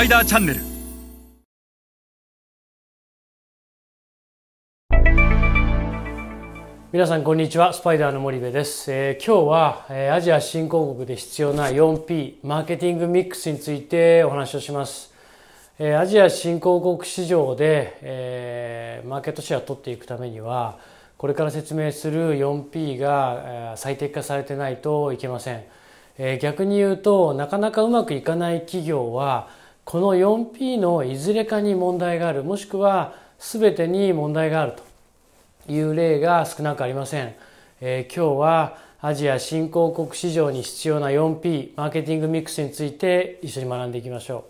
パイダーチャンネル。皆さんこんにちは。スパイダーの森部です、えー、今日は、えー、アジア新興国で必要な 4P マーケティングミックスについてお話をします、えー、アジア新興国市場で、えー、マーケットシェアを取っていくためにはこれから説明する 4P が、え、最適化されてないといけません、え、逆に言うとなかなかうまくいかない企業はこの 4P のいずれかに問題があるもしくは全てに問題があると。いう例が少なくありません、えー、今日はアジア新興国市場に必要な 4P マーケティングミックスについて一緒に学んでいきましょ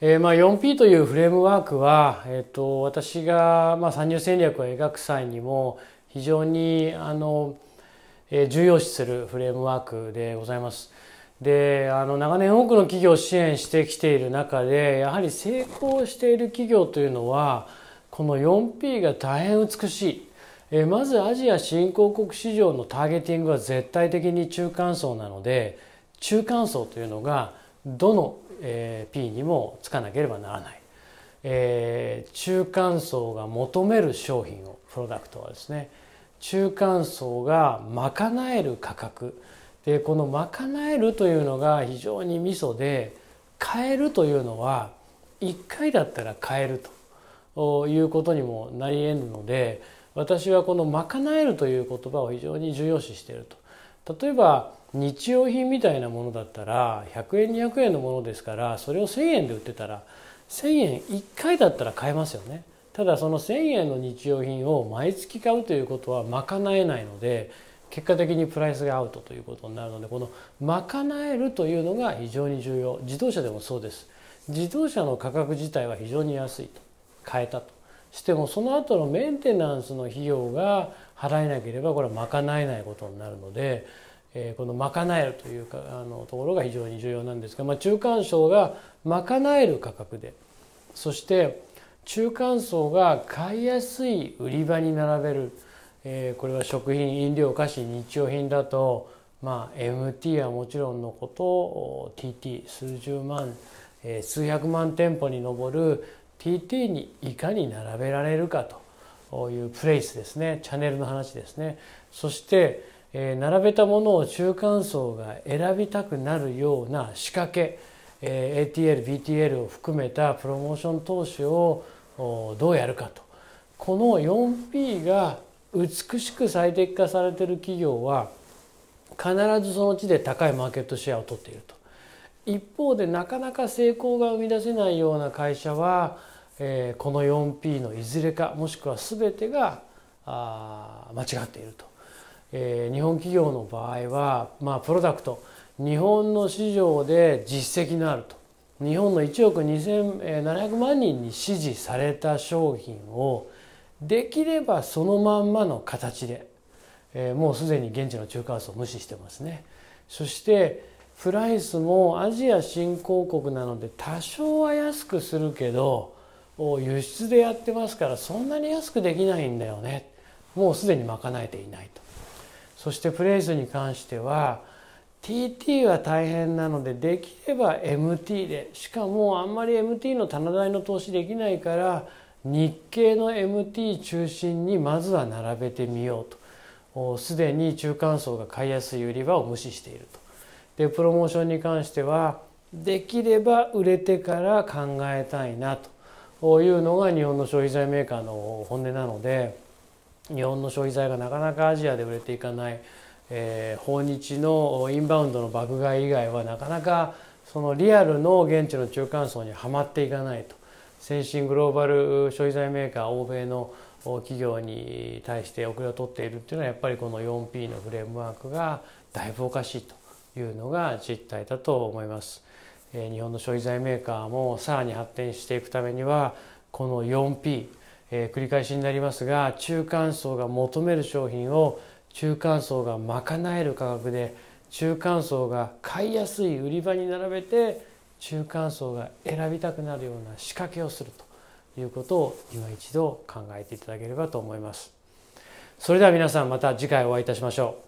う、えー、まあ 4P というフレームワークは、えーと、私がまあ参入戦略を描く際にも非常にあの、え、重要視するフレームワークでございます。であの長年多くの企業を支援してきている中でやはり成功している企業というのはこの 4P が大変美しい。えまずアジア新興国市場のターゲティングは絶対的に中間層なので中間層というのがどの、え P にもつかなければならない、え中間層が求める商品をプロダクトはですね中間層が賄える価格でこの賄えるというのが非常にミソで買えるというのは1回だったら買えるということにもなり得るので私はこの「賄える」という言葉を非常に重要視していると。例えば日用品みたいなものだったら100円200円のものですからそれを1,000円で売ってたら1,000円1回だったら買えますよね。ただその1,000円の日用品を毎月買うということは賄えないので結果的にプライスがアウトということになるのでこの賄えるというのが非常に重要。自動車でもそうです。自動車の価格自体は非常に安いと。変えたとしてもその後のメンテナンスの費用が払えなければこれは賄えないことになるので、えー、この賄えるというかあのところが非常に重要なんですが、まあ、中間層が賄える価格でそして中間層が買いやすい売り場に並べる、えー、これは食品飲料菓子日用品だと、まあ、MT はもちろんのこと TT 数十万、えー、数百万店舗に上る TT にいかに並べられるかというプレイスですね。チャンネルの話ですね。そして、えー、並べたものを中間層が選びたくなるような仕掛け、えー、ATL、BTL を含めたプロモーション投資をどうやるかと。この 4P が美しく最適化されてる企業は必ずその地で高いマーケットシェアを取っていると。一方でなかなか成功が生み出せないような会社は、えー、この 4P のいずれかもしくは全てがあ間違っていると、えー、日本企業の場合は、まあ、プロダクト日本の市場で実績のあると。日本の1億2700万人に支持された商品をできればそのまんまの形で、えー、もうすでに現地の中間層を無視してますね。そしてプライスもアジア新興国なので多少は安くするけど輸出でやってますからそんなに安くできないんだよねもうすでに賄えていないとそしてプレイスに関しては TT は大変なのでできれば MT でしかもあんまり MT の棚代の投資できないから日系の MT 中心にまずは並べてみようと。すでに中間層が買いやすい売り場を無視していると。でプロモーションに関してはできれば売れてから考えたいなと。いうのが日本の消費財メーカーの本音なので日本の消費財がなかなかアジアで売れていかない、えー、訪日のインバウンドの爆買い以外はなかなかそのリアルの現地の中間層にはまっていかないと。先進グローバル消費財メーカー欧米の企業に対して遅れを取っているっていうのはやっぱりこの 4P のフレームワークがだいぶおかしいというのが実態だと思います。日本の消費財メーカーもさらに発展していくためにはこの 4P、えー、繰り返しになりますが中間層が求める商品を中間層が賄える価格で中間層が買いやすい売り場に並べて中間層が選びたくなるような仕掛けをするということを今一度考えていただければと思います。それでは皆さんまた次回お会いいたしましょう。